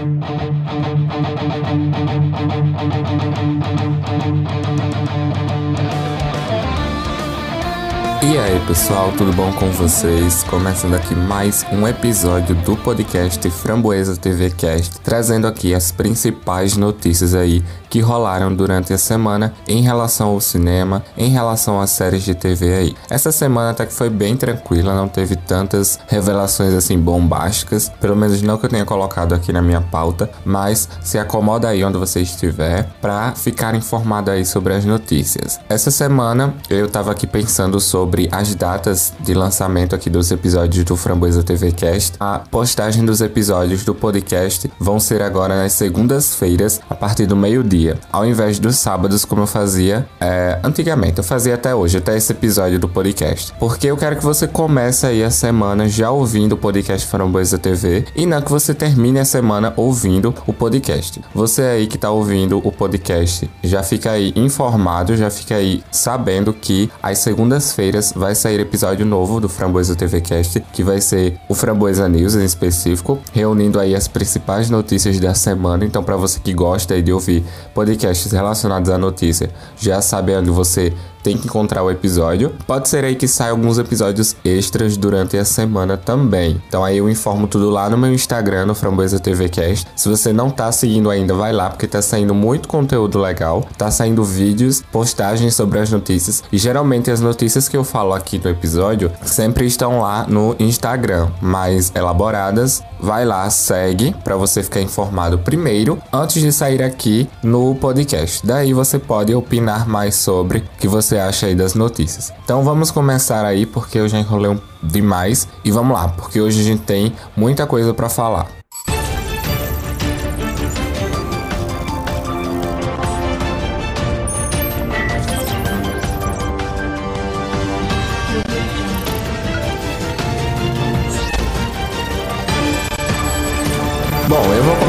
aí pessoal, tudo bom com vocês? Começando aqui mais um episódio do podcast Framboesa TV Cast, trazendo aqui as principais notícias aí que rolaram durante a semana em relação ao cinema, em relação às séries de TV aí. Essa semana até que foi bem tranquila, não teve tantas revelações assim bombásticas, pelo menos não que eu tenha colocado aqui na minha pauta, mas se acomoda aí onde você estiver para ficar informado aí sobre as notícias. Essa semana eu tava aqui pensando sobre as datas de lançamento aqui dos episódios do Framboesa TV Cast. A postagem dos episódios do podcast vão ser agora nas segundas-feiras, a partir do meio-dia dia, ao invés dos sábados, como eu fazia é, antigamente. Eu fazia até hoje, até esse episódio do podcast. Porque eu quero que você comece aí a semana já ouvindo o podcast Framboesa TV e não que você termine a semana ouvindo o podcast. Você aí que tá ouvindo o podcast já fica aí informado, já fica aí sabendo que às segundas-feiras vai sair episódio novo do Framboesa TV Cast, que vai ser o Framboesa News em específico, reunindo aí as principais notícias da semana. Então, para você que gosta aí de ouvir podcasts relacionados à notícia. Já sabe onde você tem que encontrar o episódio. Pode ser aí que saia alguns episódios extras durante a semana também. Então aí eu informo tudo lá no meu Instagram, no Framboesa TV Cast. Se você não tá seguindo ainda, vai lá, porque tá saindo muito conteúdo legal. Tá saindo vídeos, postagens sobre as notícias. E geralmente as notícias que eu falo aqui no episódio sempre estão lá no Instagram, mais elaboradas. Vai lá, segue para você ficar informado primeiro, antes de sair aqui no podcast. Daí você pode opinar mais sobre que você acha aí das notícias. Então vamos começar aí porque eu já enrolei demais e vamos lá, porque hoje a gente tem muita coisa para falar.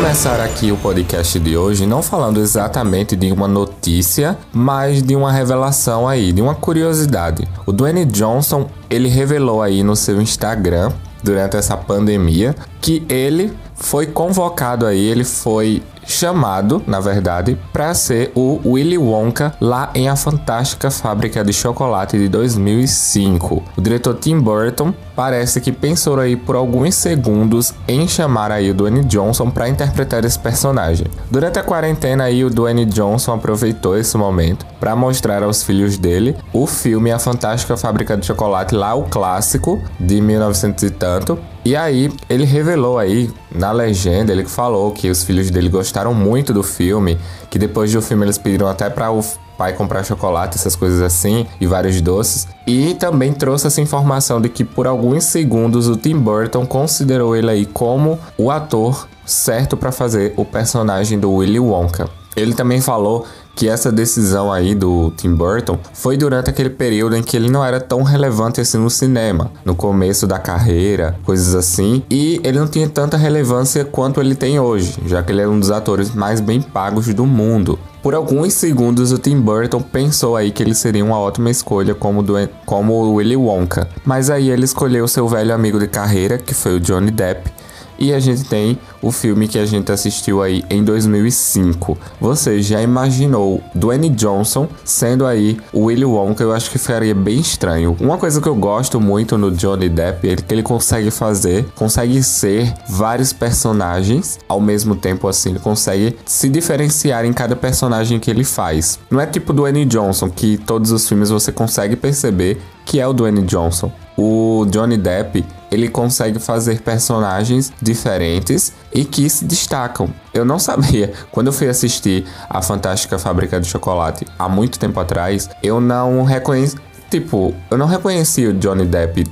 Começar aqui o podcast de hoje não falando exatamente de uma notícia, mas de uma revelação aí, de uma curiosidade. O Dwayne Johnson, ele revelou aí no seu Instagram durante essa pandemia que ele foi convocado aí, ele foi chamado, na verdade, para ser o Willy Wonka lá em A Fantástica Fábrica de Chocolate de 2005. O diretor Tim Burton parece que pensou aí por alguns segundos em chamar aí o Dwayne Johnson para interpretar esse personagem. Durante a quarentena aí o Dwayne Johnson aproveitou esse momento para mostrar aos filhos dele o filme A Fantástica Fábrica de Chocolate, lá o clássico de 1900 e tanto, e aí, ele revelou aí na legenda, ele falou que os filhos dele gostaram muito do filme, que depois do filme eles pediram até para o pai comprar chocolate, essas coisas assim, e vários doces. E também trouxe essa informação de que por alguns segundos o Tim Burton considerou ele aí como o ator certo para fazer o personagem do Willy Wonka. Ele também falou que essa decisão aí do Tim Burton foi durante aquele período em que ele não era tão relevante assim no cinema, no começo da carreira, coisas assim, e ele não tinha tanta relevância quanto ele tem hoje, já que ele é um dos atores mais bem pagos do mundo. Por alguns segundos, o Tim Burton pensou aí que ele seria uma ótima escolha como, do, como o Willy Wonka, mas aí ele escolheu seu velho amigo de carreira, que foi o Johnny Depp, e a gente tem o filme que a gente assistiu aí em 2005. Você já imaginou Dwayne Johnson sendo aí o Willy Wonka? Eu acho que ficaria bem estranho. Uma coisa que eu gosto muito no Johnny Depp é que ele consegue fazer, consegue ser vários personagens ao mesmo tempo assim, ele consegue se diferenciar em cada personagem que ele faz. Não é tipo Dwayne Johnson que todos os filmes você consegue perceber que é o Dwayne Johnson. O Johnny Depp, ele consegue fazer personagens diferentes e que se destacam. Eu não sabia. Quando eu fui assistir a Fantástica Fábrica de Chocolate há muito tempo atrás, eu não reconheci. Tipo, eu não reconheci o Johnny Depp,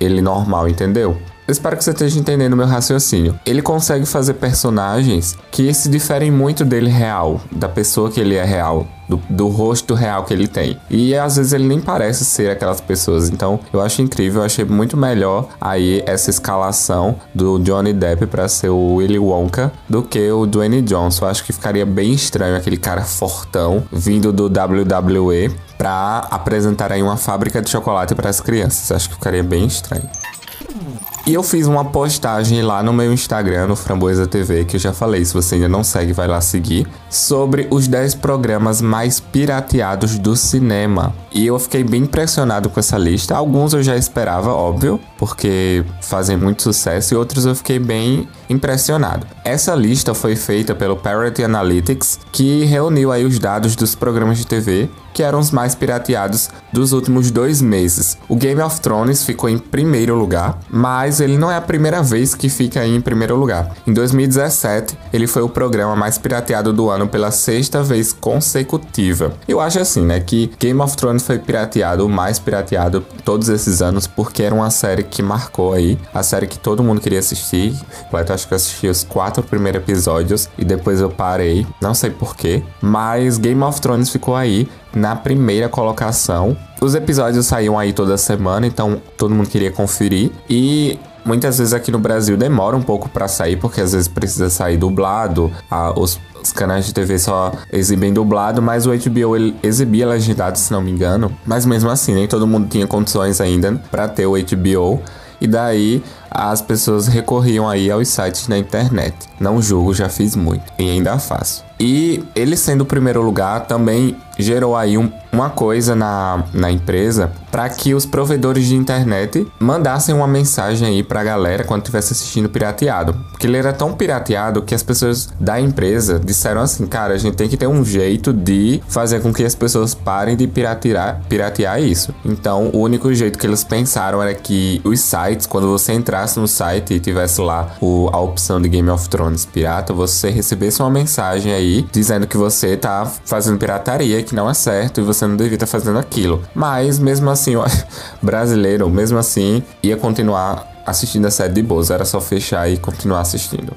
ele normal, entendeu? Espero que você esteja entendendo meu raciocínio. Ele consegue fazer personagens que se diferem muito dele real, da pessoa que ele é real, do, do, rosto real que ele tem. E às vezes ele nem parece ser aquelas pessoas. Então eu acho incrível, eu achei muito melhor aí essa escalação do Johnny Depp para ser o Willy Wonka do que o Dwayne Johnson. Eu acho que ficaria bem estranho aquele cara fortão vindo do WWE para apresentar aí uma fábrica de chocolate para as crianças. Eu acho que ficaria bem estranho. E eu fiz uma postagem lá no meu Instagram, no Framboesa TV, que eu já falei, se você ainda não segue, vai lá seguir, sobre os 10 programas mais pirateados do cinema. E eu fiquei bem impressionado com essa lista. Alguns eu já esperava, óbvio, porque fazem muito sucesso, e outros eu fiquei bem impressionado. Essa lista foi feita pelo Parity Analytics, que reuniu aí os dados dos programas de TV que eram os mais pirateados dos últimos dois meses. O Game of Thrones ficou em primeiro lugar, mas ele não é a primeira vez que fica em primeiro lugar. Em 2017, ele foi o programa mais pirateado do ano pela sexta vez consecutiva. Eu acho assim, né, que Game of Thrones foi pirateado, o mais pirateado todos esses anos, porque era uma série que marcou aí, a série que todo mundo queria assistir. Eu acho que eu assisti os quatro primeiros episódios e depois eu parei, não sei porquê, mas Game of Thrones ficou aí na primeira colocação. Os episódios saíam aí toda semana, então todo mundo queria conferir. E muitas vezes aqui no Brasil demora um pouco para sair, porque às vezes precisa sair dublado. Os, os, canais de TV só exibem dublado, mas o HBO ele exibia legendado, se não me engano. Mas mesmo assim, nem todo mundo tinha condições ainda para ter o HBO. E daí as pessoas recorriam aí aos sites na internet. Não julgo, já fiz muito e ainda faço. E ele sendo o primeiro lugar também gerou aí um, uma coisa na, na empresa para que os provedores de internet mandassem uma mensagem aí para a galera quando estivesse assistindo pirateado. Porque ele era tão pirateado que as pessoas da empresa disseram assim: cara, a gente tem que ter um jeito de fazer com que as pessoas parem de piratear, piratear isso. Então, o único jeito que eles pensaram era que os sites, quando você entrasse no site e tivesse lá o, a opção de Game of Thrones pirata, você recebesse uma mensagem aí dizendo que você tá fazendo pirataria que não é certo e você não devia estar tá fazendo aquilo. Mas mesmo assim, o brasileiro, mesmo assim, ia continuar assistindo a série de boas, era só fechar e continuar assistindo.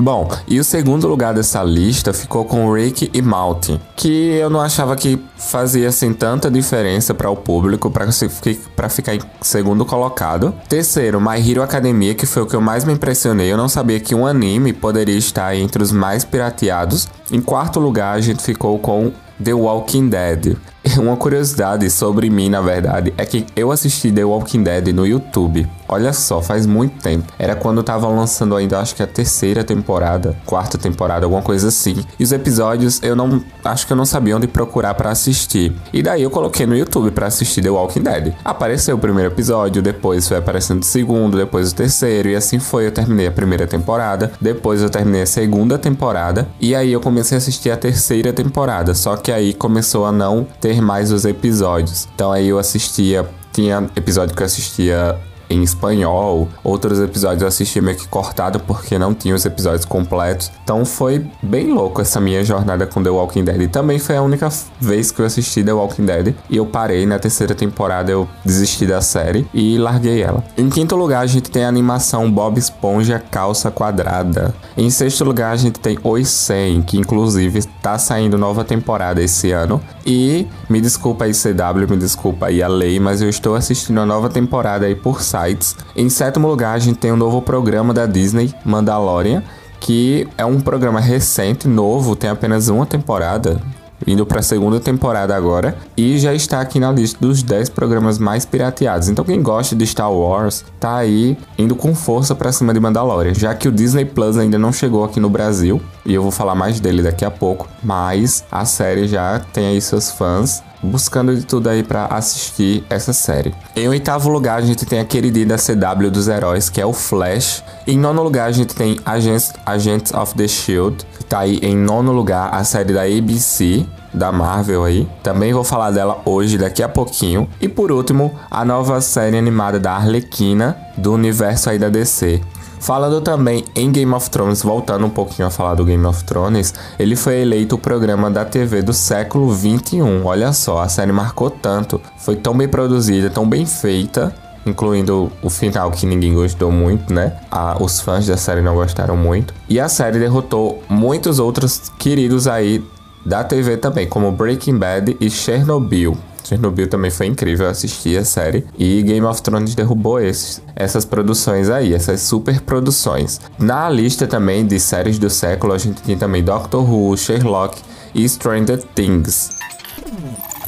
Bom, e o segundo lugar dessa lista ficou com Rick e Maltin, que eu não achava que fazia assim tanta diferença para o público para ficar em segundo colocado. Terceiro, My Hero Academia, que foi o que eu mais me impressionei. Eu não sabia que um anime poderia estar entre os mais pirateados. Em quarto lugar, a gente ficou com The Walking Dead. Uma curiosidade sobre mim, na verdade, é que eu assisti The Walking Dead no YouTube. Olha só, faz muito tempo. Era quando tava lançando ainda, acho que a terceira temporada, quarta temporada, alguma coisa assim. E os episódios eu não. Acho que eu não sabia onde procurar para assistir. E daí eu coloquei no YouTube para assistir The Walking Dead. Apareceu o primeiro episódio, depois foi aparecendo o segundo, depois o terceiro, e assim foi. Eu terminei a primeira temporada, depois eu terminei a segunda temporada, e aí eu comecei a assistir a terceira temporada. Só que aí começou a não ter mais os episódios. Então aí eu assistia tinha episódio que eu assistia em espanhol. Outros episódios eu assisti meio que cortado porque não tinha os episódios completos. Então foi bem louco essa minha jornada com The Walking Dead. E também foi a única vez que eu assisti The Walking Dead e eu parei na terceira temporada, eu desisti da série e larguei ela. Em quinto lugar, a gente tem a animação Bob Esponja Calça Quadrada. Em sexto lugar, a gente tem Os 100, que inclusive tá saindo nova temporada esse ano. E me desculpa aí CW, me desculpa aí a lei, mas eu estou assistindo a nova temporada aí por sites. Em sétimo lugar, a gente tem um novo programa da Disney, Mandalorian, que é um programa recente, novo, tem apenas uma temporada, indo para a segunda temporada agora e já está aqui na lista dos 10 programas mais pirateados. Então quem gosta de Star Wars tá aí indo com força para cima de Mandalorian, já que o Disney Plus ainda não chegou aqui no Brasil e eu vou falar mais dele daqui a pouco, mas a série já tem aí seus fãs buscando de tudo aí para assistir essa série. Em oitavo lugar, a gente tem a queridinha da CW dos heróis, que é o Flash. Em nono lugar, a gente tem Agents, Agents of the Shield, que tá aí em nono lugar, a série da ABC, da Marvel aí. Também vou falar dela hoje, daqui a pouquinho. E por último, a nova série animada da Arlequina, do universo aí da DC. Falando também em Game of Thrones, voltando um pouquinho a falar do Game of Thrones, ele foi eleito o programa da TV do século 21. Olha só, a série marcou tanto, foi tão bem produzida, tão bem feita, incluindo o final que ninguém gostou muito, né? Ah, os fãs da série não gostaram muito. E a série derrotou muitos outros queridos aí da TV também, como Breaking Bad e Chernobyl. Chernobyl também foi incrível, eu assisti a série. E Game of Thrones derrubou esses, essas produções aí, essas super produções. Na lista também de séries do século, a gente tem também Doctor Who, Sherlock e Stranger Things.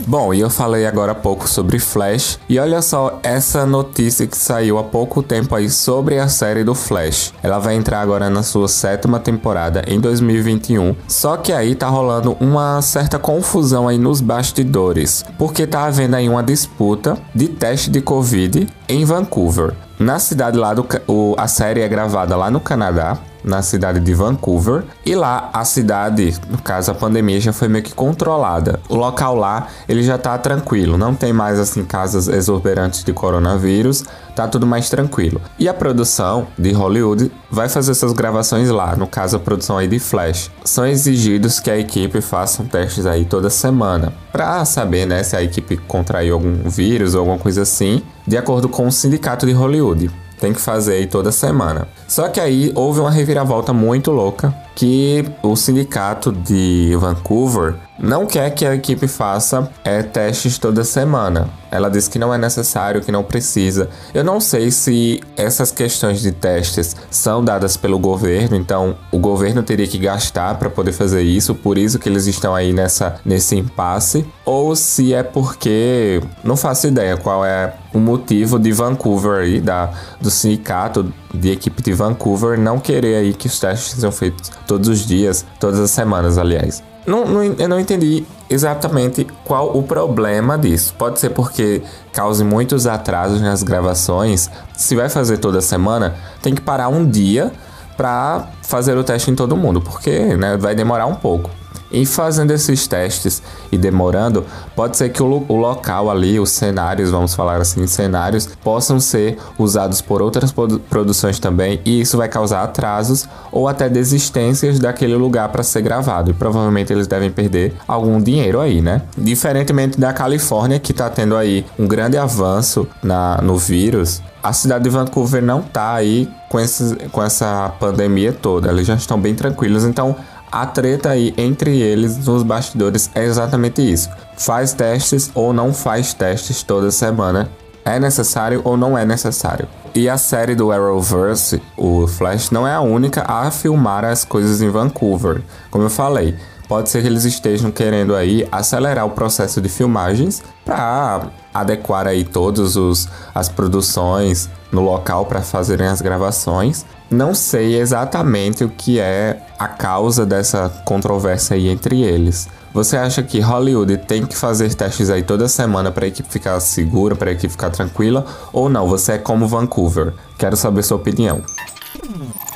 Bom, e eu falei agora há pouco sobre Flash, e olha só essa notícia que saiu há pouco tempo aí sobre a série do Flash. Ela vai entrar agora na sua sétima temporada em 2021, só que aí tá rolando uma certa confusão aí nos bastidores, porque tá havendo aí uma disputa de teste de Covid em Vancouver. Na cidade lá do. O, a série é gravada lá no Canadá na cidade de Vancouver. E lá a cidade, no caso a pandemia já foi meio que controlada. O local lá, ele já tá tranquilo, não tem mais assim casas exorbitantes de coronavírus, tá tudo mais tranquilo. E a produção de Hollywood vai fazer essas gravações lá, no caso a produção aí de Flash. São exigidos que a equipe faça testes aí toda semana, para saber, né, se a equipe contraiu algum vírus ou alguma coisa assim, de acordo com o sindicato de Hollywood. Tem que fazer aí toda semana. Só que aí houve uma reviravolta muito louca que o sindicato de Vancouver não quer que a equipe faça é, testes toda semana. Ela diz que não é necessário, que não precisa. Eu não sei se essas questões de testes são dadas pelo governo, então o governo teria que gastar para poder fazer isso, por isso que eles estão aí nessa, nesse impasse, ou se é porque não faço ideia qual é o motivo de Vancouver aí, da, do sindicato de equipe de Vancouver não querer aí que os testes sejam feitos todos os dias, todas as semanas, aliás. Não, não, eu não entendi exatamente qual o problema disso. Pode ser porque cause muitos atrasos nas gravações. Se vai fazer toda semana, tem que parar um dia para fazer o teste em todo mundo, porque né, vai demorar um pouco. E fazendo esses testes e demorando, pode ser que o, o, local ali, os cenários, vamos falar assim, cenários, possam ser usados por outras produções também, e isso vai causar atrasos ou até desistências daquele lugar para ser gravado. E provavelmente eles devem perder algum dinheiro aí, né? Diferentemente da Califórnia, que está tendo aí um grande avanço na, no vírus, a cidade de Vancouver não tá aí com, esse, com essa pandemia toda. Eles já estão bem tranquilos, então a treta aí entre eles nos bastidores é exatamente isso. Faz testes ou não faz testes toda semana. É necessário ou não é necessário. E a série do Arrowverse, o Flash, não é a única a filmar as coisas em Vancouver. Como eu falei, pode ser que eles estejam querendo aí acelerar o processo de filmagens para adequar aí todas as produções no local para fazerem as gravações não sei exatamente o que é a causa dessa controvérsia aí entre eles. Você acha que Hollywood tem que fazer testes aí toda semana para a equipe ficar segura, para a equipe ficar tranquila? Ou não? Você é como Vancouver? Quero saber sua opinião.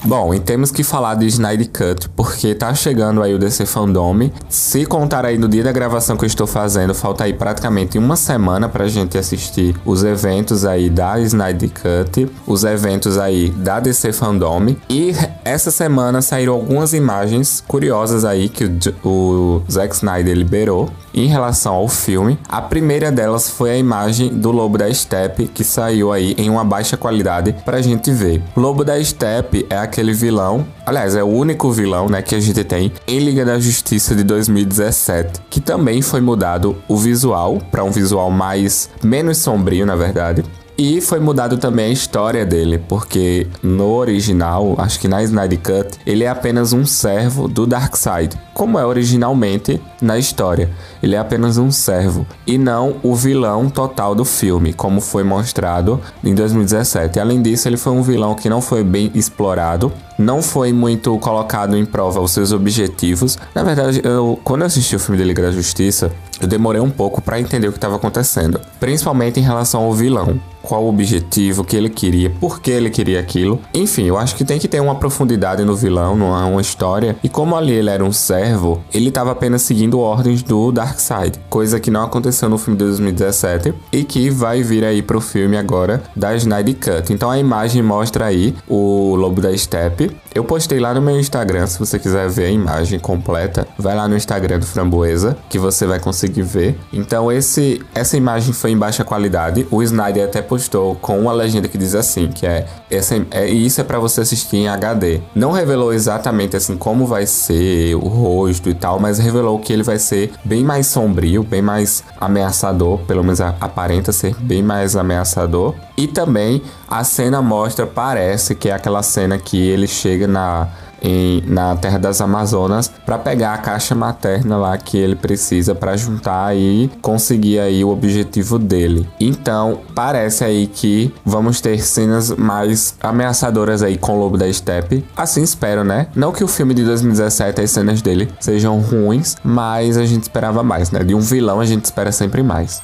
Bom, e temos que falar de Snyder Cut, porque tá chegando aí o DC Fandom. Se contar aí no dia da gravação que eu estou fazendo, falta aí praticamente uma semana pra gente assistir os eventos aí da Snyder Cut, os eventos aí da DC Fandom. E essa semana saíram algumas imagens curiosas aí que o, o Zack Snyder liberou em relação ao filme. A primeira delas foi a imagem do Lobo da Steppe, que saiu aí em uma baixa qualidade pra gente ver. Lobo da Steppe é aquele vilão, aliás, é o único vilão, né, que a gente tem em Liga da Justiça de 2017, que também foi mudado o visual para um visual mais menos sombrio, na verdade. E foi mudado também a história dele, porque no original, acho que na Snyder Cut, ele é apenas um servo do Darkseid, como é originalmente na história. Ele é apenas um servo e não o vilão total do filme, como foi mostrado em 2017. Além disso, ele foi um vilão que não foi bem explorado, não foi muito colocado em prova os seus objetivos. Na verdade, eu, quando eu assisti o filme de Liga da Justiça, eu demorei um pouco para entender o que estava acontecendo, principalmente em relação ao vilão. Qual o objetivo que ele queria, por que ele queria aquilo. Enfim, eu acho que tem que ter uma profundidade no vilão, numa uma história. E como ali ele era um servo, ele estava apenas seguindo ordens do Darkseid, coisa que não aconteceu no filme de 2017 e que vai vir aí pro filme agora da Snyder Cut. Então a imagem mostra aí o Lobo da Steppe. Eu postei lá no meu Instagram, se você quiser ver a imagem completa, vai lá no Instagram do Framboesa que você vai conseguir ver. Então esse essa imagem foi em baixa qualidade. O Snyder até postou com uma legenda que diz assim, que é, essa, é isso é para você assistir em HD. Não revelou exatamente assim como vai ser o rosto e tal, mas revelou que ele vai ser bem mais sombrio, bem mais ameaçador, pelo menos aparenta ser bem mais ameaçador. E também a cena mostra, parece que é aquela cena que ele chega na em, na Terra das Amazonas para pegar a caixa materna lá que ele precisa para juntar e conseguir aí o objetivo dele. Então, parece aí que vamos ter cenas mais ameaçadoras aí com o Lobo da Steppe. Assim espero, né? Não que o filme de 2017 as cenas dele sejam ruins, mas a gente esperava mais, né? De um vilão a gente espera sempre mais.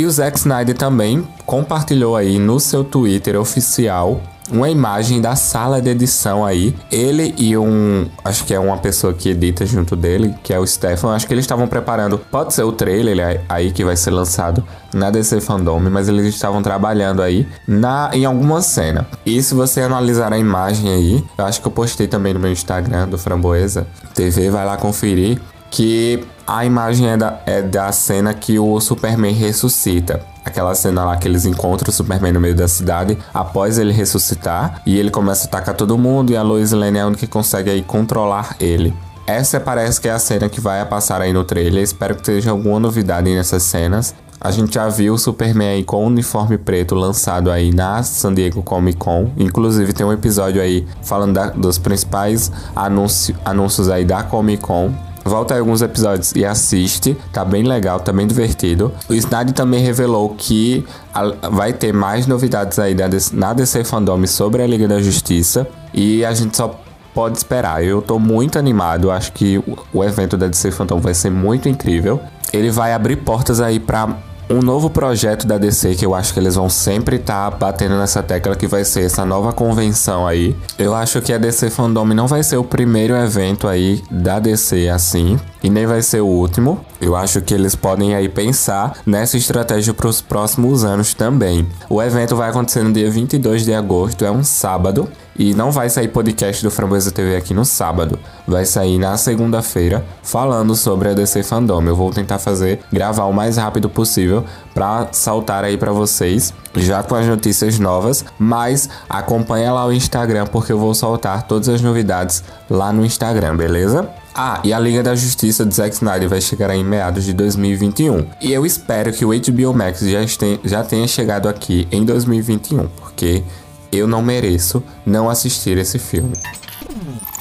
E o Zack Snyder também compartilhou aí no seu Twitter oficial uma imagem da sala de edição aí. Ele e um. Acho que é uma pessoa que edita junto dele, que é o Stefan. Acho que eles estavam preparando. Pode ser o trailer aí que vai ser lançado na DC Fandom, mas eles estavam trabalhando aí na, em alguma cena. E se você analisar a imagem aí, eu acho que eu postei também no meu Instagram do Framboesa TV, vai lá conferir. Que a imagem é da, é da cena que o Superman ressuscita. Aquela cena lá que eles encontram o Superman no meio da cidade após ele ressuscitar e ele começa a atacar todo mundo e a Lois Lane é a única que consegue aí controlar ele. Essa parece que é a cena que vai passar aí no trailer. Espero que seja alguma novidade nessas cenas. A gente já viu o Superman aí com o uniforme preto lançado aí na San Diego Comic Con. Inclusive tem um episódio aí falando da, dos principais anúncio, anúncios aí da Comic Con. Volta aí alguns episódios e assiste, tá bem legal, tá bem divertido. O Snyder também revelou que vai ter mais novidades aí na DC Fandom sobre a Liga da Justiça e a gente só pode esperar. Eu tô muito animado, acho que o evento da DC Fandom vai ser muito incrível. Ele vai abrir portas aí para um novo projeto da DC que eu acho que eles vão sempre estar tá batendo nessa tecla que vai ser essa nova convenção aí. Eu acho que a DC Fandom não vai ser o primeiro evento aí da DC assim e nem vai ser o último. Eu acho que eles podem aí pensar nessa estratégia para os próximos anos também. O evento vai acontecer no dia 22 de agosto, é um sábado, e não vai sair podcast do Framboesa TV aqui no sábado. Vai sair na segunda-feira falando sobre a DC Fandom. Eu vou tentar fazer, gravar o mais rápido possível para saltar aí para vocês já com as notícias novas, mas acompanha lá o Instagram porque eu vou soltar todas as novidades lá no Instagram, beleza? Ah, e a Liga da Justiça de Zack Snyder vai chegar em meados de 2021. E eu espero que o HBO Max já, já tenha chegado aqui em 2021, porque eu não mereço não assistir esse filme.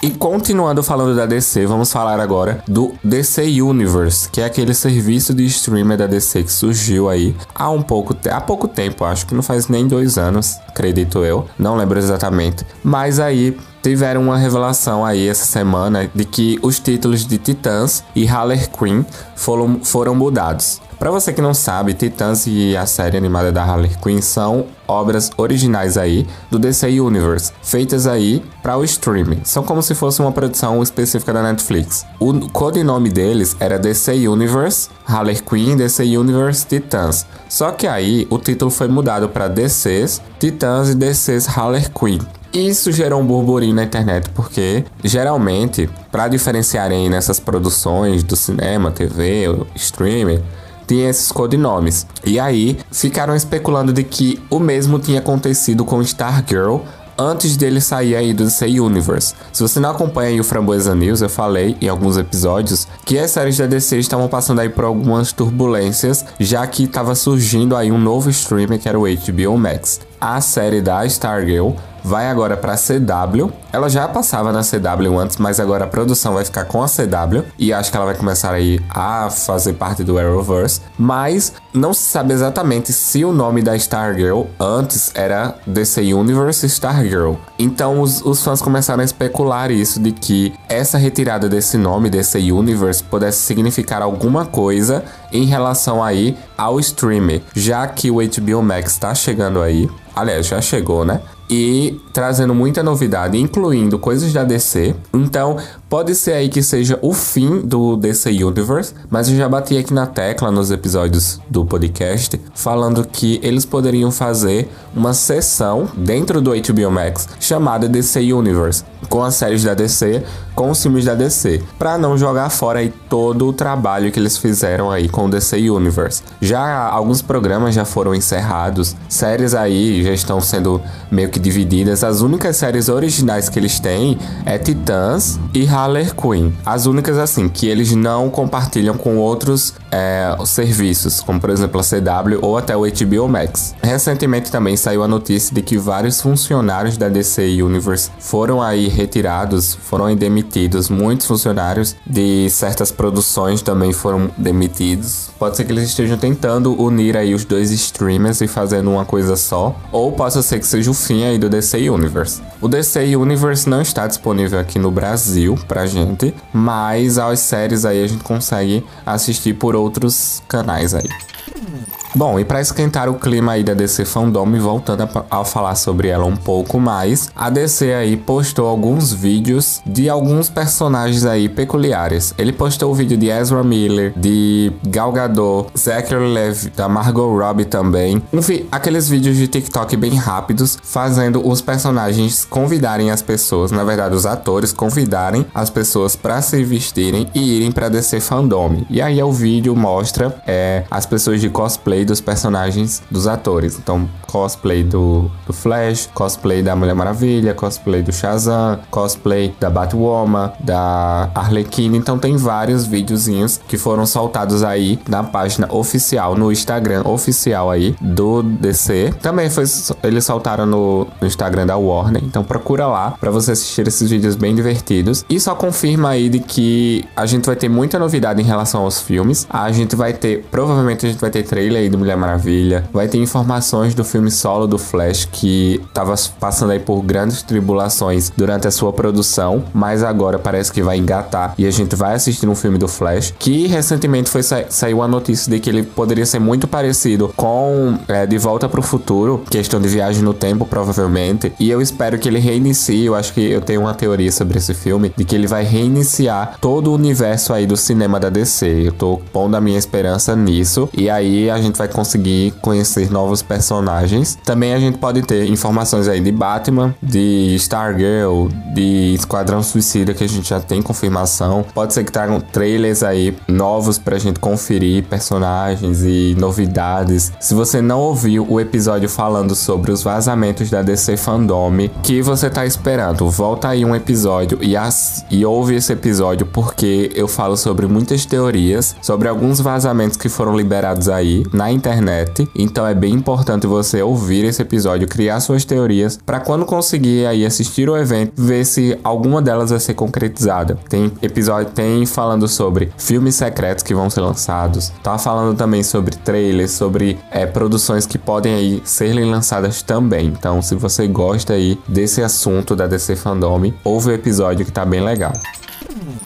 E continuando falando da DC, vamos falar agora do DC Universe, que é aquele serviço de streamer da DC que surgiu aí há um pouco, há pouco tempo, acho que não faz nem dois anos, acredito eu, não lembro exatamente. Mas aí tiveram uma revelação aí essa semana de que os títulos de Titãs e Harley Quinn foram, foram mudados. Para você que não sabe, Titãs e a série animada da Harley Quinn são obras originais aí do DC Universe, feitas aí para o streaming. São como se fosse uma produção específica da Netflix. O codinome deles era DC Universe, Harley Quinn, DC Universe Titãs. Só que aí o título foi mudado para DCs, Titãs e DCs Harley Quinn. Isso gerou um burburinho na internet, porque geralmente, para diferenciarem nessas produções do cinema, TV, streaming, tinha esses codinomes. E aí ficaram especulando de que o mesmo tinha acontecido com Stargirl antes dele sair aí do DC Universe. Se você não acompanha o Framboesa News, eu falei em alguns episódios que as séries da DC estavam passando aí por algumas turbulências, já que estava surgindo aí um novo streamer que era o HBO Max. A série da Stargirl vai agora para a CW. Ela já passava na CW antes, mas agora a produção vai ficar com a CW e acho que ela vai começar aí a fazer parte do Arrowverse, mas não se sabe exatamente se o nome da Stargirl antes era DC Universe Stargirl. Então os, os fãs começaram a especular isso de que essa retirada desse nome DC Universe pudesse significar alguma coisa em relação aí ao streamer, já que o HBO Max está chegando aí. Aliás, já chegou, né? E trazendo muita novidade, incluindo coisas da DC. Então, pode ser aí que seja o fim do DC Universe, mas eu já bati aqui na tecla nos episódios do podcast falando que eles poderiam fazer uma sessão dentro do HBO Max chamada DC Universe, com as séries da DC, com os filmes da DC, para não jogar fora aí todo o trabalho que eles fizeram aí com o DC Universe. Já alguns programas já foram encerrados, séries aí já estão sendo meio que divididas. As únicas séries originais que eles têm é Titãs e Harley Quinn. As únicas, assim, que eles não compartilham com outros é, serviços, como por exemplo a CW ou até o HBO Max. Recentemente também saiu a notícia de que vários funcionários da DC Universe foram aí retirados, foram demitidos. Muitos funcionários de certas produções também foram demitidos. Pode ser que eles estejam tentando unir aí os dois streamers e fazendo uma coisa só, ou possa ser que seja o fim aí do DC Universe. O DC Universe não está disponível aqui no Brasil pra gente, mas as séries aí a gente consegue assistir por outros canais aí. Bom, e para esquentar o clima aí da DC Fandom, voltando a, a, falar sobre ela um pouco mais, a DC aí postou alguns vídeos de alguns personagens aí peculiares. Ele postou o vídeo de Ezra Miller, de Gal Gadot, Zachary Levi, da Margot Robbie também. Enfim, aqueles vídeos de TikTok bem rápidos, fazendo os personagens convidarem as pessoas, na verdade os atores convidarem as pessoas para se vestirem e irem para DC Fandom. E aí o vídeo mostra é, as pessoas de cosplay dos personagens dos atores. Então, cosplay do, do Flash, cosplay da Mulher Maravilha, cosplay do Shazam, cosplay da Batwoman, da Arlequina. Então, tem vários videozinhos que foram soltados aí na página oficial, no Instagram oficial aí do DC. Também foi, eles soltaram no, no Instagram da Warner. Então, procura lá para você assistir esses vídeos bem divertidos. E só confirma aí de que a gente vai ter muita novidade em relação aos filmes. A gente vai ter, provavelmente a gente vai ter trailer aí do Mulher Maravilha. Vai ter informações do filme solo do Flash que tava passando aí por grandes tribulações durante a sua produção, mas agora parece que vai engatar e a gente vai assistir um filme do Flash que recentemente foi sa saiu a notícia de que ele poderia ser muito parecido com é, De Volta para o Futuro, questão de viagem no tempo provavelmente, e eu espero que ele reinicie. Eu acho que eu tenho uma teoria sobre esse filme de que ele vai reiniciar todo o universo aí do cinema da DC. Eu tô pondo a minha esperança nisso e aí a gente vai conseguir conhecer novos personagens. Também a gente pode ter informações aí de Batman, de Stargirl, de Esquadrão Suicida, que a gente já tem confirmação. Pode ser que tragam trailers aí novos pra gente conferir personagens e novidades. Se você não ouviu o episódio falando sobre os vazamentos da DC Fandom, que você tá esperando, volta aí um episódio e, as, e ouve esse episódio porque eu falo sobre muitas teorias, sobre alguns vazamentos que foram liberados aí na internet. Então é bem importante você ouvir esse episódio, criar suas teorias para quando conseguir aí assistir o evento, ver se alguma delas vai ser concretizada. Tem episódio tem falando sobre filmes secretos que vão ser lançados. Tá falando também sobre trailers, sobre é, produções que podem aí serem lançadas também. Então, se você gosta aí desse assunto da DC Fandom, ouve o episódio que tá bem legal.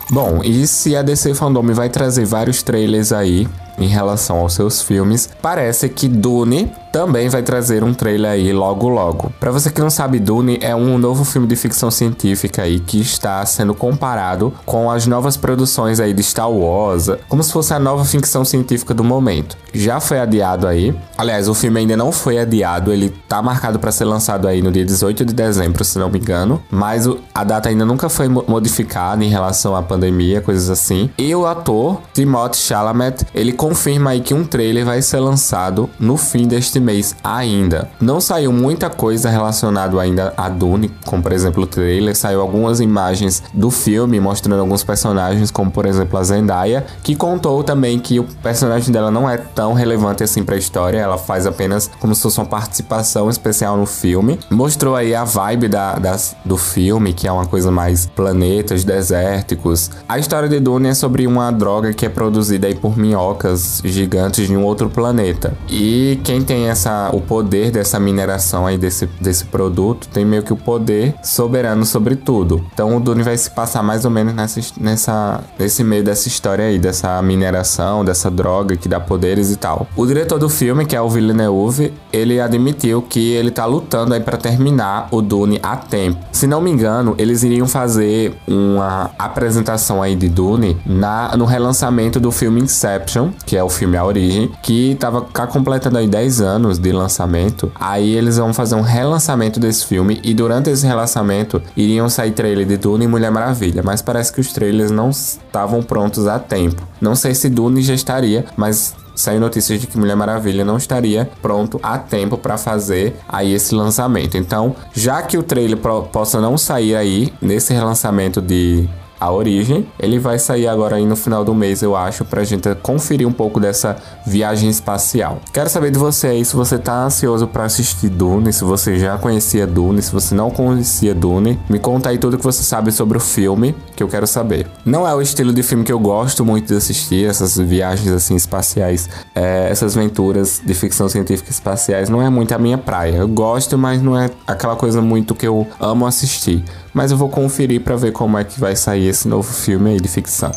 Bom, e se a DC Fandom vai trazer vários trailers aí em relação aos seus filmes, parece que Dune também vai trazer um trailer aí logo logo. Para você que não sabe, Dune é um novo filme de ficção científica aí que está sendo comparado com as novas produções aí de Star Wars, como se fosse a nova ficção científica do momento. Já foi adiado aí. Aliás, o filme ainda não foi adiado, ele tá marcado para ser lançado aí no dia 18 de dezembro, se não me engano, mas a data ainda nunca foi modificada em relação à pandemia, coisas assim. E o ator Timothée Chalamet, ele confirma aí que um trailer vai ser lançado no fim deste mês ainda. Não saiu muita coisa relacionada ainda a Dune, como por exemplo o trailer, saiu algumas imagens do filme mostrando alguns personagens, como por exemplo a Zendaya, que contou também que o personagem dela não é tão relevante assim para a história, ela faz apenas como se fosse uma participação especial no filme. Mostrou aí a vibe da, das, do filme, que é uma coisa mais planetas desérticos. A história de Dune é sobre uma droga que é produzida aí por minhocas gigantes de um outro planeta. E quem tem essa, o poder dessa mineração aí desse, desse produto, tem meio que o poder soberano sobre tudo. Então o Dune vai se passar mais ou menos nessa, nessa, nesse meio dessa história aí, dessa mineração, dessa droga que dá poderes e tal. O diretor do filme, que é o Villeneuve, ele admitiu que ele tá lutando aí para terminar o Dune a tempo. Se não me engano, eles iriam fazer uma apresentação aí de Dune na, no relançamento do filme Inception, que é o filme A Origem, que tava completando aí 10 anos anos de lançamento, aí eles vão fazer um relançamento desse filme e durante esse relançamento iriam sair trailer de Dune e Mulher Maravilha, mas parece que os trailers não estavam prontos a tempo. Não sei se Dune já estaria, mas saiu notícias de que Mulher Maravilha não estaria pronto a tempo para fazer aí esse lançamento. Então, já que o trailer possa não sair aí nesse relançamento de A Origem. Ele vai sair agora aí no final do mês, eu acho, pra gente conferir um pouco dessa viagem espacial. Quero saber de você aí se você tá ansioso para assistir Dune, se você já conhecia Dune, se você não conhecia Dune. Me conta aí tudo que você sabe sobre o filme, que eu quero saber. Não é o estilo de filme que eu gosto muito de assistir, essas viagens assim espaciais, é, essas aventuras de ficção científica espaciais, não é muito a minha praia. Eu gosto, mas não é aquela coisa muito que eu amo assistir. Mas eu vou conferir para ver como é que vai sair esse novo filme aí de ficção.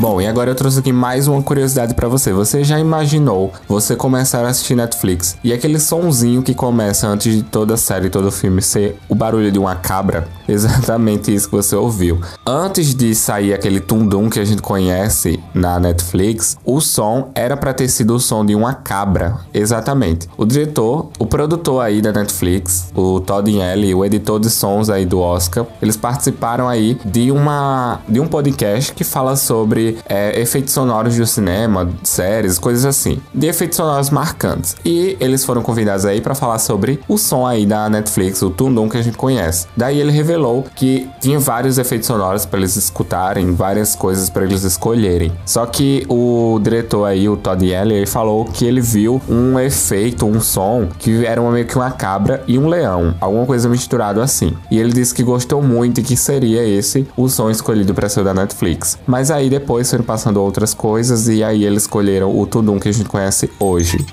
Bom, e agora eu trouxe aqui mais uma curiosidade para você. Você já imaginou você começar a assistir Netflix e aquele sonzinho que começa antes de toda série, todo filme ser o barulho de uma cabra? Exatamente isso que você ouviu. Antes de sair aquele tundum que a gente conhece na Netflix, o som era para ter sido o som de uma cabra. Exatamente. O diretor, o produtor aí da Netflix, o Todd L, o editor de sons aí do Oscar, eles participaram aí de uma de um podcast que fala sobre é, efeitos sonoros do cinema, séries, coisas assim. De efeitos sonoros marcantes. E eles foram convidados aí para falar sobre o som aí da Netflix, o Tundum que a gente conhece. Daí ele revelou que tinha vários efeitos sonoros para eles escutarem, várias coisas para eles escolherem. Só que o diretor aí, o Todd Yeller, falou que ele viu um efeito, um som que era meio que uma cabra e um leão, alguma coisa misturado assim. E ele disse que gostou muito e que seria esse o som escolhido para ser da Netflix. Mas aí depois depois foram passando outras coisas e aí eles escolheram o Tudum que a gente conhece hoje.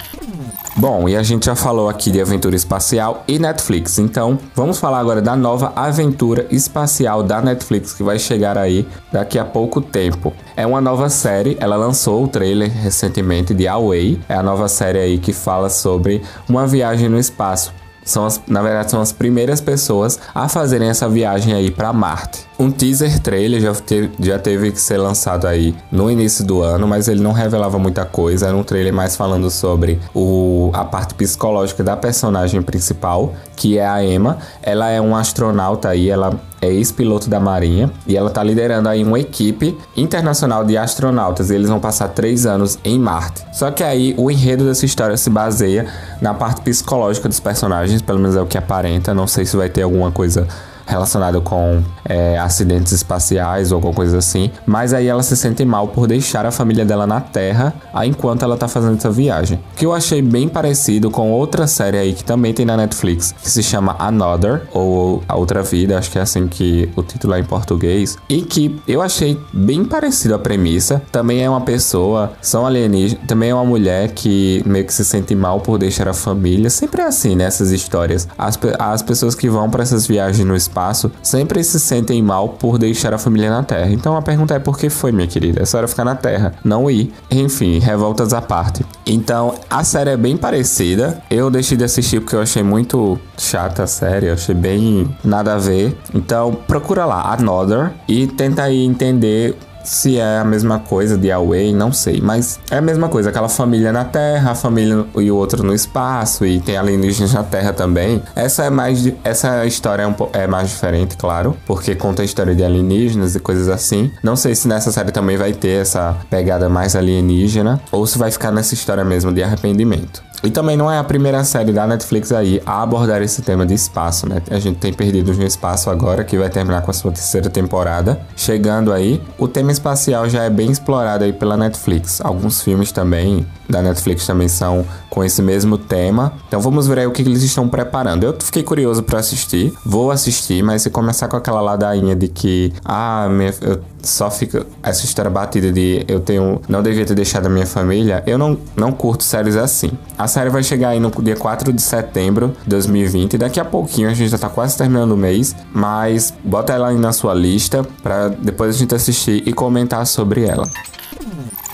Bom, e a gente já falou aqui de aventura espacial e Netflix, então vamos falar agora da nova aventura espacial da Netflix que vai chegar aí daqui a pouco tempo. É uma nova série, ela lançou o trailer recentemente de Away, é a nova série aí que fala sobre uma viagem no espaço são as, na verdade, são as primeiras pessoas a fazerem essa viagem aí para Marte. Um teaser trailer já teve, já teve que ser lançado aí no início do ano, mas ele não revelava muita coisa. Era um trailer mais falando sobre o, a parte psicológica da personagem principal, que é a Emma. Ela é uma astronauta aí, ela é ex-piloto da Marinha e ela está liderando aí uma equipe internacional de astronautas. eles vão passar três anos em Marte. Só que aí o enredo dessa história se baseia na parte psicológica dos personagens, pelo menos é o que aparenta. Não sei se vai ter alguma coisa relacionado com é, acidentes espaciais ou alguma coisa assim. Mas aí ela se sente mal por deixar a família dela na Terra enquanto ela tá fazendo essa viagem. Que eu achei bem parecido com outra série aí que também tem na Netflix, que se chama Another, ou A Outra Vida, acho que é assim que o título é em português. E que eu achei bem parecido a premissa. Também é uma pessoa, são alienígenas, também é uma mulher que meio que se sente mal por deixar a família. Sempre é assim nessas histórias. As, as pessoas que vão para essas viagens no espaço espaço sempre se sentem mal por deixar a família na Terra. Então a pergunta é por que foi, minha querida? É só ficar na Terra, não ir. Enfim, revoltas à parte. Então a série é bem parecida. Eu deixei de assistir porque eu achei muito chata a série, eu achei bem nada a ver. Então procura lá, Another, e tenta aí entender se é a mesma coisa de Away, não sei. Mas é a mesma coisa. Aquela família na Terra, a família e o outro no espaço. E tem alienígenas na Terra também. Essa é mais. Essa história é, um, é mais diferente, claro. Porque conta a história de alienígenas e coisas assim. Não sei se nessa série também vai ter essa pegada mais alienígena. Ou se vai ficar nessa história mesmo de arrependimento. E também não é a primeira série da Netflix aí a abordar esse tema de espaço, né? A gente tem Perdidos no Espaço agora, que vai terminar com a sua terceira temporada. Chegando aí, o tema espacial já é bem explorado aí pela Netflix. Alguns filmes também da Netflix também são com esse mesmo tema. Então vamos ver aí o que eles estão preparando. Eu fiquei curioso para assistir, vou assistir, mas se começar com aquela ladainha de que, ah, minha, eu só fica essa história batida de eu tenho não devia ter deixado a minha família, eu não, não curto séries assim. A série vai chegar aí no dia 4 de setembro de 2020, daqui a pouquinho a gente já tá quase terminando o mês, mas bota ela aí na sua lista para depois a gente assistir e comentar sobre ela.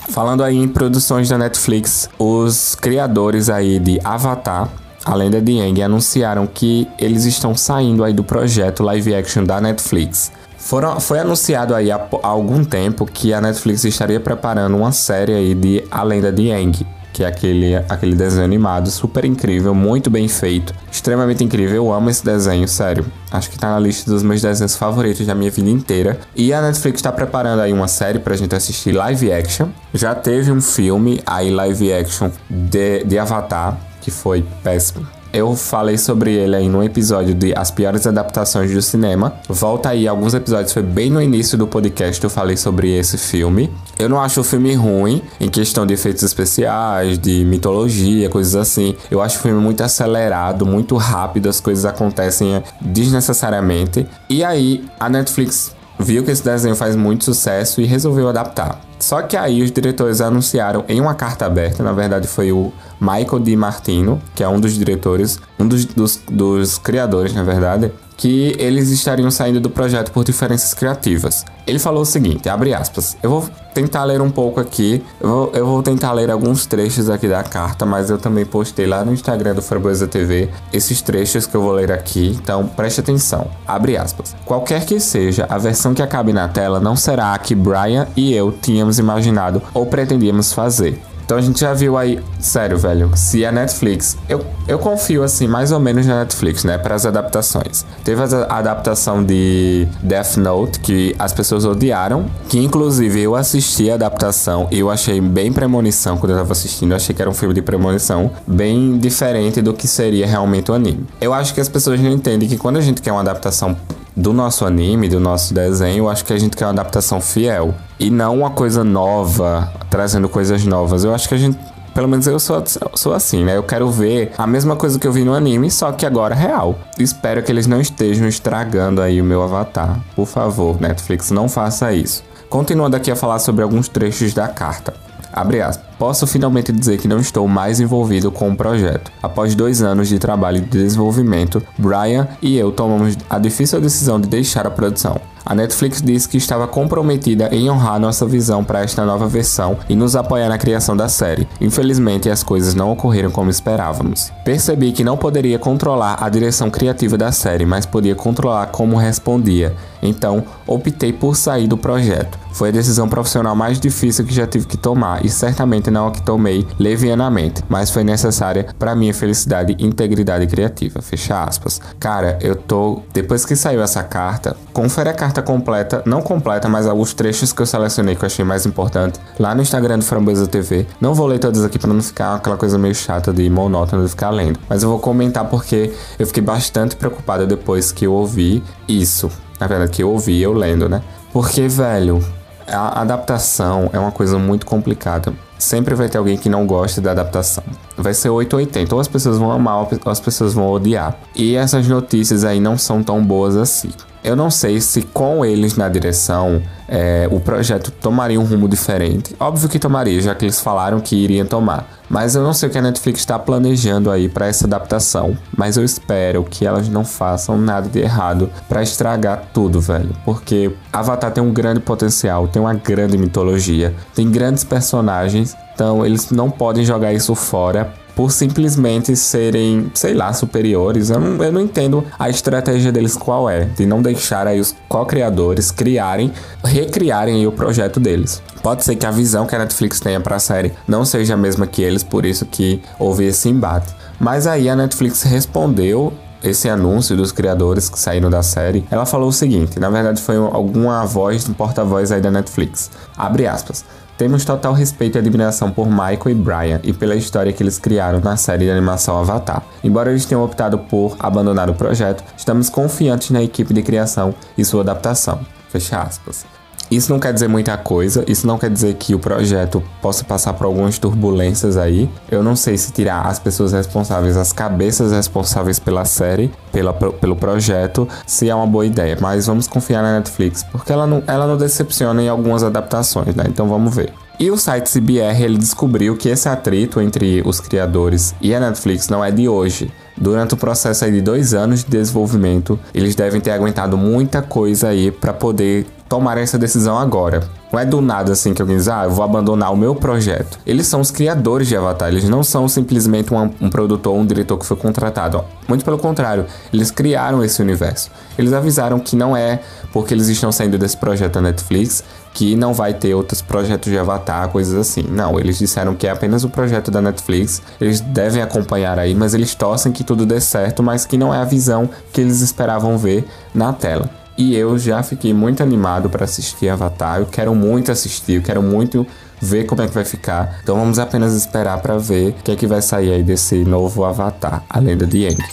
Falando aí em produções da Netflix, os criadores aí de Avatar a lenda de Aang anunciaram que eles estão saindo aí do projeto live action da Netflix. Foram, foi anunciado aí há, há, algum tempo que a Netflix estaria preparando uma série aí de A Lenda de Aang, que é aquele, aquele desenho animado super incrível, muito bem feito, extremamente incrível. Eu amo esse desenho, sério. Acho que tá na lista dos meus desenhos favoritos da minha vida inteira. E a Netflix está preparando aí uma série pra gente assistir live action. Já teve um filme aí live action de, de Avatar, que foi péssimo Eu falei sobre ele aí no episódio de As Piores Adaptações do Cinema. Volta aí, alguns episódios foi bem no início do podcast eu falei sobre esse filme. Eu não acho o filme ruim em questão de efeitos especiais, de mitologia, coisas assim. Eu acho o filme muito acelerado, muito rápido, as coisas acontecem desnecessariamente. E aí a Netflix viu que esse desenho faz muito sucesso e resolveu adaptar. Só que aí os diretores anunciaram em uma carta aberta, na verdade foi o Michael Di Martino, que é um dos diretores, um dos, dos, dos criadores, na verdade, que eles estariam saindo do projeto por diferenças criativas. Ele falou o seguinte, abre aspas, eu vou tentar ler um pouco aqui, eu vou, eu vou tentar ler alguns trechos aqui da carta, mas eu também postei lá no Instagram do Framboesa TV esses trechos que eu vou ler aqui, então preste atenção. Abre aspas. Qualquer que seja a versão que acabe na tela, não será a que Brian e eu tínhamos imaginado ou pretendíamos fazer. Então a gente já viu aí, sério, velho, se a Netflix, eu, eu confio assim mais ou menos na Netflix, né, para as adaptações. Teve a adaptação de Death Note que as pessoas odiaram, que inclusive eu assisti a adaptação e eu achei bem premonição quando eu tava assistindo, eu achei que era um filme de premonição, bem diferente do que seria realmente o anime. Eu acho que as pessoas não entendem que quando a gente quer uma adaptação do nosso anime, do nosso desenho, eu acho que a gente quer uma adaptação fiel e não uma coisa nova, trazendo coisas novas. Eu acho que a gente pelo menos eu sou, sou assim, né? Eu quero ver a mesma coisa que eu vi no anime, só que agora real. Espero que eles não estejam estragando aí o meu avatar. Por favor, Netflix, não faça isso. Continuando aqui a falar sobre alguns trechos da carta. Abre aspas. Posso finalmente dizer que não estou mais envolvido com o projeto. Após dois anos de trabalho de desenvolvimento, Brian e eu tomamos a difícil decisão de deixar a produção. A Netflix disse que estava comprometida em honrar nossa visão para esta nova versão e nos apoiar na criação da série. Infelizmente, as coisas não ocorreram como esperávamos. Percebi que não poderia controlar a direção criativa da série, mas podia controlar como respondia. Então, optei por sair do projeto. Foi a decisão profissional mais difícil que já tive que tomar e certamente não a que tomei levianamente, mas foi necessária para minha felicidade e integridade criativa. Fecha aspas. Cara, eu tô. Depois que saiu essa carta, confere a carta completa, não completa, mas alguns trechos que eu selecionei que eu achei mais importante, lá no Instagram do Framboesa TV. Não vou ler todos aqui para não ficar aquela coisa meio chata de monótono de ficar lendo, mas eu vou comentar porque eu fiquei bastante preocupado depois que eu ouvi isso. Na verdade, que eu ouvi eu lendo, né? Porque, velho, a adaptação é uma coisa muito complicada. Sempre vai ter alguém que não gosta da adaptação. Vai ser 880. Ou as pessoas vão amar ou as pessoas vão odiar. E essas notícias aí não são tão boas assim. Eu não sei se com eles na direção é, o projeto tomaria um rumo diferente. Óbvio que tomaria, já que eles falaram que iriam tomar. Mas eu não sei o que a Netflix está planejando aí para essa adaptação. Mas eu espero que elas não façam nada de errado para estragar tudo, velho. Porque Avatar tem um grande potencial, tem uma grande mitologia, tem grandes personagens. Então eles não podem jogar isso fora por simplesmente serem, sei lá, superiores. Eu não, eu não entendo a estratégia deles qual é, de não deixar aí os co-criadores criarem, recriarem o projeto deles. Pode ser que a visão que a Netflix tenha para a série não seja a mesma que eles, por isso que houve esse embate. Mas aí a Netflix respondeu esse anúncio dos criadores que saíram da série, ela falou o seguinte: na verdade foi alguma voz, um porta-voz aí da Netflix. Abre aspas. Temos total respeito e admiração por Michael e Brian e pela história que eles criaram na série de animação Avatar. Embora eles tenham optado por abandonar o projeto, estamos confiantes na equipe de criação e sua adaptação. Fecha aspas. Isso não quer dizer muita coisa, isso não quer dizer que o projeto possa passar por algumas turbulências aí. Eu não sei se tirar as pessoas responsáveis, as cabeças responsáveis pela série, pela, pelo projeto, se é uma boa ideia. Mas vamos confiar na Netflix, porque ela não, ela não decepciona em algumas adaptações, né? Então vamos ver. E o site CBR ele descobriu que esse atrito entre os criadores e a Netflix não é de hoje. Durante o processo de dois anos de desenvolvimento, eles devem ter aguentado muita coisa aí para poder tomar essa decisão agora. Não é do nada assim que alguém diz, ah, eu vou abandonar o meu projeto. Eles são os criadores de Avatar, eles não são simplesmente um, um produtor ou um diretor que foi contratado. Muito pelo contrário, eles criaram esse universo. Eles avisaram que não é porque eles estão saindo desse projeto da Netflix que não vai ter outros projetos de Avatar, coisas assim. Não, eles disseram que é apenas o projeto da Netflix. Eles devem acompanhar aí, mas eles torcem que tudo dê certo, mas que não é a visão que eles esperavam ver na tela. E eu já fiquei muito animado para assistir Avatar. Eu quero muito assistir, eu quero muito ver como é que vai ficar. Então vamos apenas esperar para ver o que é que vai sair aí desse novo Avatar, a lenda de Aang.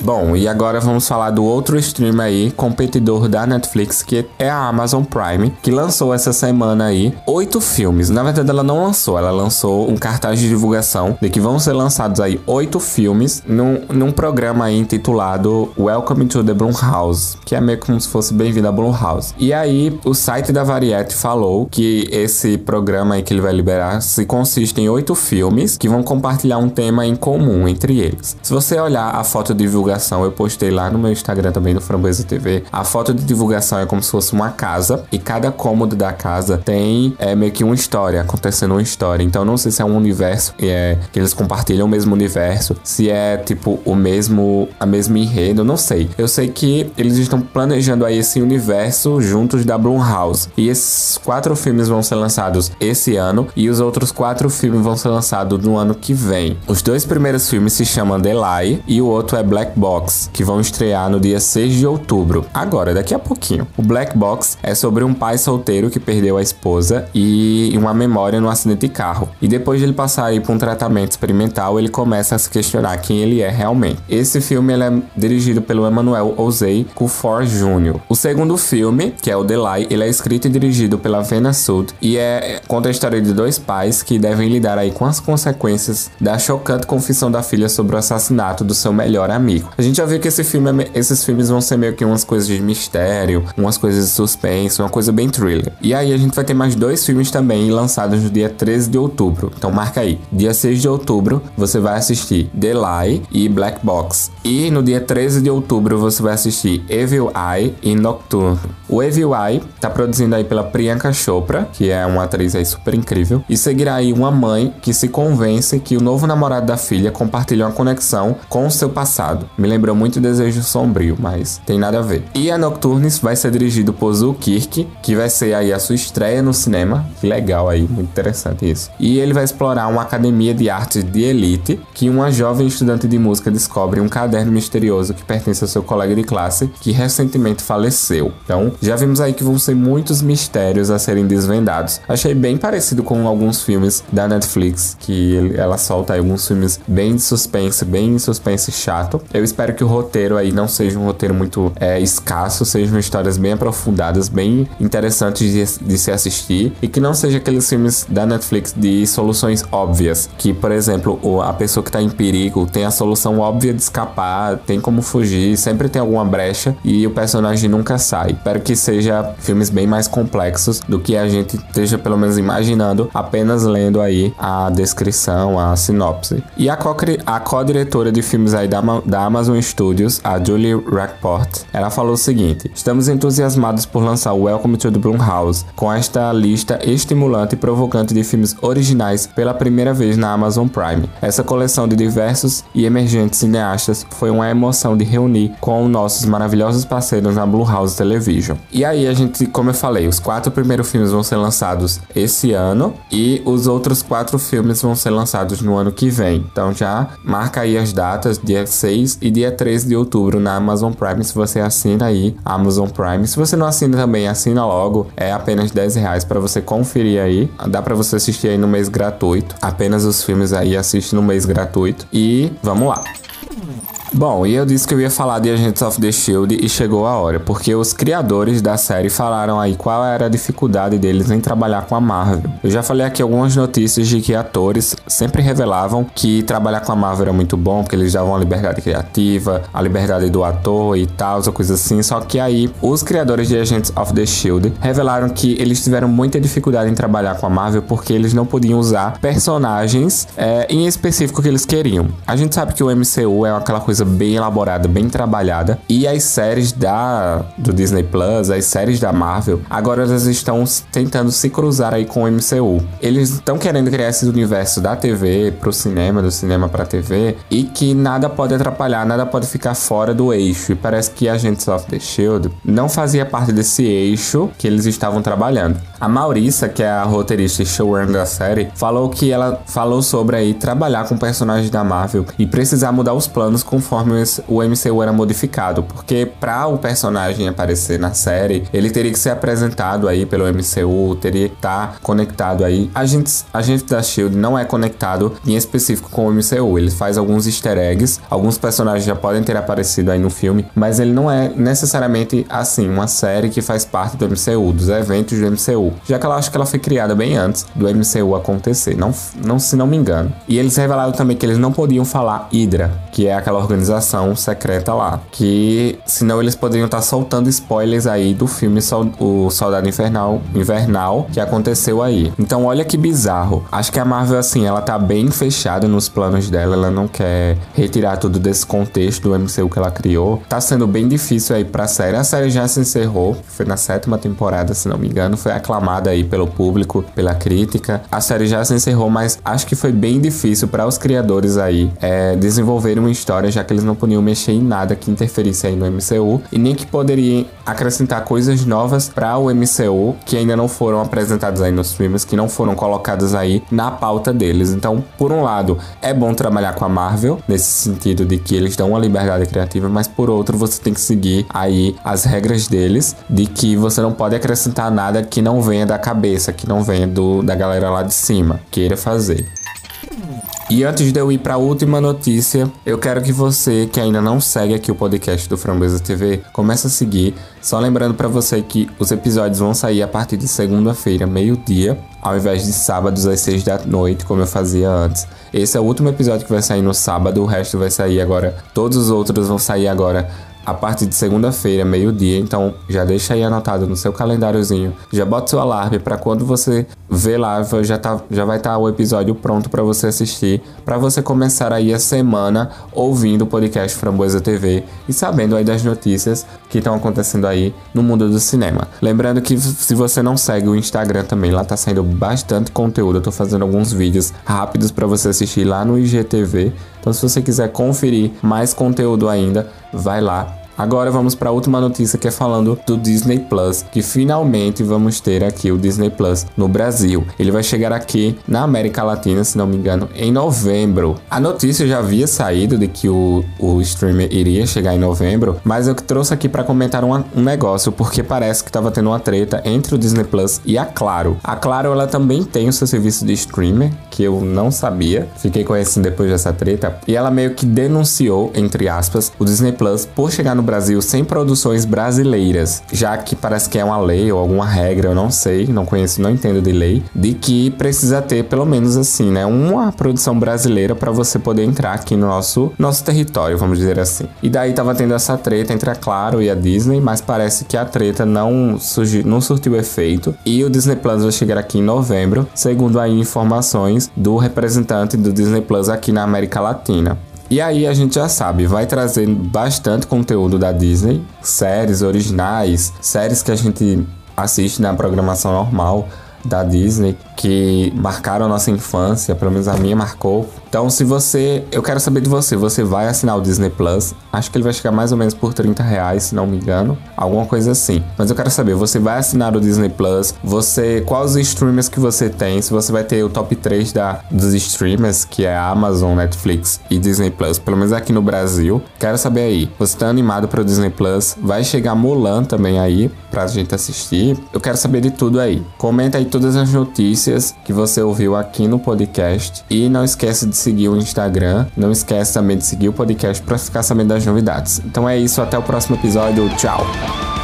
Bom, e agora vamos falar do outro stream aí, competidor da Netflix, que é a Amazon Prime, que lançou essa semana aí oito filmes. Na verdade, ela não lançou, ela lançou um cartaz de divulgação de que vão ser lançados aí oito filmes num, num programa aí intitulado Welcome to the Blumhouse, que é meio como se fosse Bem-vindo à Blumhouse. E aí, o site da Variety falou que esse programa aí que ele vai liberar se consiste em oito filmes que vão compartilhar um tema em comum entre eles. Se você olhar a foto de divulgação eu postei lá no meu Instagram também do Framboesa TV. A foto de divulgação é como se fosse uma casa e cada cômodo da casa tem é, meio que uma história, acontecendo uma história. Então não sei se é um universo é, que eles compartilham o mesmo universo, se é tipo o mesmo a mesma enredo, não sei. Eu sei que eles estão planejando aí esse universo juntos da Blumhouse. E esses quatro filmes vão ser lançados esse ano e os outros quatro filmes vão ser lançados no ano que vem. Os dois primeiros filmes se chamam The Lie e o outro é Black Box, que vão estrear no dia 6 de outubro. Agora, daqui a pouquinho. O Black Box é sobre um pai solteiro que perdeu a esposa e uma memória no acidente de carro. E depois de ele passar aí por um tratamento experimental, ele começa a se questionar quem ele é realmente. Esse filme ele é dirigido pelo Emmanuel Ozei Kufor Jr. O segundo filme, que é o The Lie, ele é escrito e dirigido pela Vena Sud e é conta a história de dois pais que devem lidar aí com as consequências da chocante confissão da filha sobre o assassinato do seu melhor amigo. A gente já viu que esse filme, é esses filmes vão ser meio que umas coisas de mistério, umas coisas de suspense, uma coisa bem thriller. E aí a gente vai ter mais dois filmes também lançados no dia 13 de outubro. Então marca aí. Dia 6 de outubro você vai assistir The Lie e Black Box. E no dia 13 de outubro você vai assistir Evil Eye e Nocturne. O Eye tá produzindo aí pela Priyanka Chopra, que é uma atriz aí super incrível, e seguirá aí uma mãe que se convence que o novo namorado da filha compartilha uma conexão com o seu passado. Me lembrou muito Desejo Sombrio, mas tem nada a ver. E a Nocturnes vai ser dirigido por Zul Kirk, que vai ser aí a sua estreia no cinema. Que legal aí, muito interessante isso. E ele vai explorar uma academia de artes de elite que uma jovem estudante de música descobre um caderno misterioso que pertence ao seu colega de classe que recentemente faleceu. Então, já vimos aí que vão ser muitos mistérios a serem desvendados. Achei bem parecido com alguns filmes da Netflix, que ela solta aí alguns filmes bem de suspense, bem suspense chato. Eu espero que o roteiro aí não seja um roteiro muito é, escasso, sejam histórias bem aprofundadas, bem interessantes de, de se assistir e que não seja aqueles filmes da Netflix de soluções óbvias, que por exemplo a pessoa que tá em perigo tem a solução óbvia de escapar, tem como fugir, sempre tem alguma brecha e o personagem nunca sai. Espero que seja filmes bem mais complexos do que a gente esteja pelo menos imaginando apenas lendo aí a descrição, a sinopse. E a co-diretora de filmes aí da, da Amazon Amazon Studios, a Julie Rackport, ela falou o seguinte: Estamos entusiasmados por lançar o Welcome to the Blumhouse com esta lista estimulante e provocante de filmes originais pela primeira vez na Amazon Prime. Essa coleção de diversos e emergentes cineastas foi uma emoção de reunir com nossos maravilhosos parceiros na Blumhouse Television. E aí a gente, como eu falei, os quatro primeiros filmes vão ser lançados esse ano e os outros quatro filmes vão ser lançados no ano que vem. Então já marca aí as datas, dia 6 e dia 13 de outubro na Amazon Prime, se você assina aí Amazon Prime. Se você não assina também, assina logo, é apenas 10 reais para você conferir aí. Dá para você assistir aí no mês gratuito. Apenas os filmes aí assiste no mês gratuito. E vamos lá. Bom, e eu disse que eu ia falar de Agents of the Shield e chegou a hora, porque os criadores da série falaram aí qual era a dificuldade deles em trabalhar com a Marvel. Eu já falei aqui algumas notícias de que atores sempre revelavam que trabalhar com a Marvel era muito bom, porque eles davam a liberdade criativa, a liberdade do ator e tal, coisa assim. Só que aí os criadores de Agents of the Shield revelaram que eles tiveram muita dificuldade em trabalhar com a Marvel porque eles não podiam usar personagens é, em específico que eles queriam. A gente sabe que o MCU é aquela coisa coisa bem elaborada, bem trabalhada. E as séries da do Disney Plus, as séries da Marvel, agora elas estão tentando se cruzar aí com o MCU. Eles estão querendo criar esse universo da TV pro cinema, do cinema pra TV, e que nada pode atrapalhar, nada pode ficar fora do eixo. E parece que Agents of the Shield não fazia parte desse eixo que eles estavam trabalhando. A Maurissa, que é a roteirista e showrunner da série, falou que ela falou sobre aí trabalhar com personagens da Marvel e precisar mudar os planos conforme o MCU era modificado, porque para o personagem aparecer na série, ele teria que ser apresentado aí pelo MCU, teria que estar tá conectado aí. A gente, a gente da Shield não é conectado em específico com o MCU, ele faz alguns easter eggs, alguns personagens já podem ter aparecido aí no filme, mas ele não é necessariamente assim uma série que faz parte do MCU, dos eventos do MCU, já que ela acho que ela foi criada bem antes do MCU acontecer, não, não se não me engano. E eles revelaram também que eles não podiam falar Hydra, que é aquela organização secreta lá, que senão eles poderiam estar soltando spoilers aí do filme Sol, O Soldado Infernal, Invernal que aconteceu aí. Então olha que bizarro. Acho que a Marvel assim, ela tá bem fechada nos planos dela, ela não quer retirar tudo desse contexto do MCU que ela criou. Tá sendo bem difícil aí pra série. A série já se encerrou, foi na sétima temporada, se não me engano, foi aclamada aí pelo público, pela crítica. A série já se encerrou, mas acho que foi bem difícil para os criadores aí é, desenvolverem uma história, já que eles não podiam mexer em nada que interferisse aí no MCU e nem que poderiam acrescentar coisas novas para o MCU que ainda não foram apresentadas aí nos filmes, que não foram colocadas aí na pauta deles. Então, por um lado, é bom trabalhar com a Marvel nesse sentido de que eles dão uma liberdade criativa, mas por outro, você tem que seguir aí as regras deles de que você não pode acrescentar nada que não venha da cabeça, que não venha do, da galera lá de cima, queira fazer. E antes de eu ir para a última notícia, eu quero que você que ainda não segue aqui o podcast do Framboesa TV, comece a seguir. Só lembrando para você que os episódios vão sair a partir de segunda-feira, meio-dia, ao invés de sábados às seis da noite, como eu fazia antes. Esse é o último episódio que vai sair no sábado, o resto vai sair agora. Todos os outros vão sair agora a partir de segunda-feira, meio-dia. Então já deixa aí anotado no seu calendáriozinho. Já bota seu alarme para quando você vê lá, já, tá, já vai estar tá o episódio pronto para você assistir, para você começar aí a semana ouvindo o podcast Framboesa TV e sabendo aí das notícias que estão acontecendo aí no mundo do cinema. Lembrando que se você não segue o Instagram também, lá tá saindo bastante conteúdo. Eu tô fazendo alguns vídeos rápidos para você assistir lá no IGTV. Então se você quiser conferir mais conteúdo ainda, vai lá Agora vamos para a última notícia que é falando do Disney Plus, que finalmente vamos ter aqui o Disney Plus no Brasil. Ele vai chegar aqui na América Latina, se não me engano, em novembro. A notícia já havia saído de que o, o streamer iria chegar em novembro, mas eu trouxe aqui para comentar um, um negócio, porque parece que estava tendo uma treta entre o Disney Plus e a Claro. A Claro ela também tem o seu serviço de streamer, que eu não sabia, fiquei conhecendo depois dessa treta, e ela meio que denunciou, entre aspas, o Disney Plus por chegar no Brasil sem produções brasileiras, já que parece que é uma lei ou alguma regra, eu não sei, não conheço, não entendo de lei, de que precisa ter pelo menos assim, né, uma produção brasileira para você poder entrar aqui no nosso nosso território, vamos dizer assim. E daí tava tendo essa treta entre a Claro e a Disney, mas parece que a treta não surgiu, não surtiu efeito e o Disney Plus vai chegar aqui em novembro, segundo aí informações do representante do Disney Plus aqui na América Latina. E aí a gente já sabe, vai trazer bastante conteúdo da Disney, séries originais, séries que a gente assiste na programação normal da Disney, que marcaram a nossa infância, pelo menos a minha marcou. Então, se você. Eu quero saber de você. Você vai assinar o Disney Plus? Acho que ele vai chegar mais ou menos por 30 reais, se não me engano. Alguma coisa assim. Mas eu quero saber, você vai assinar o Disney Plus? Você. Quais os streamers que você tem? Se você vai ter o top 3 da, dos streamers, que é Amazon, Netflix e Disney Plus, pelo menos aqui no Brasil. Quero saber aí. Você tá animado para o Disney Plus? Vai chegar Mulan também aí pra gente assistir. Eu quero saber de tudo aí. Comenta aí todas as notícias notícias que você ouviu aqui no podcast. E não esquece de seguir o Instagram. Não esquece também de seguir o podcast para ficar sabendo das novidades. Então é isso, até o próximo episódio. Tchau!